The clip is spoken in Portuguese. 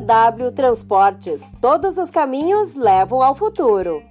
DW Transportes. Todos os caminhos levam ao futuro.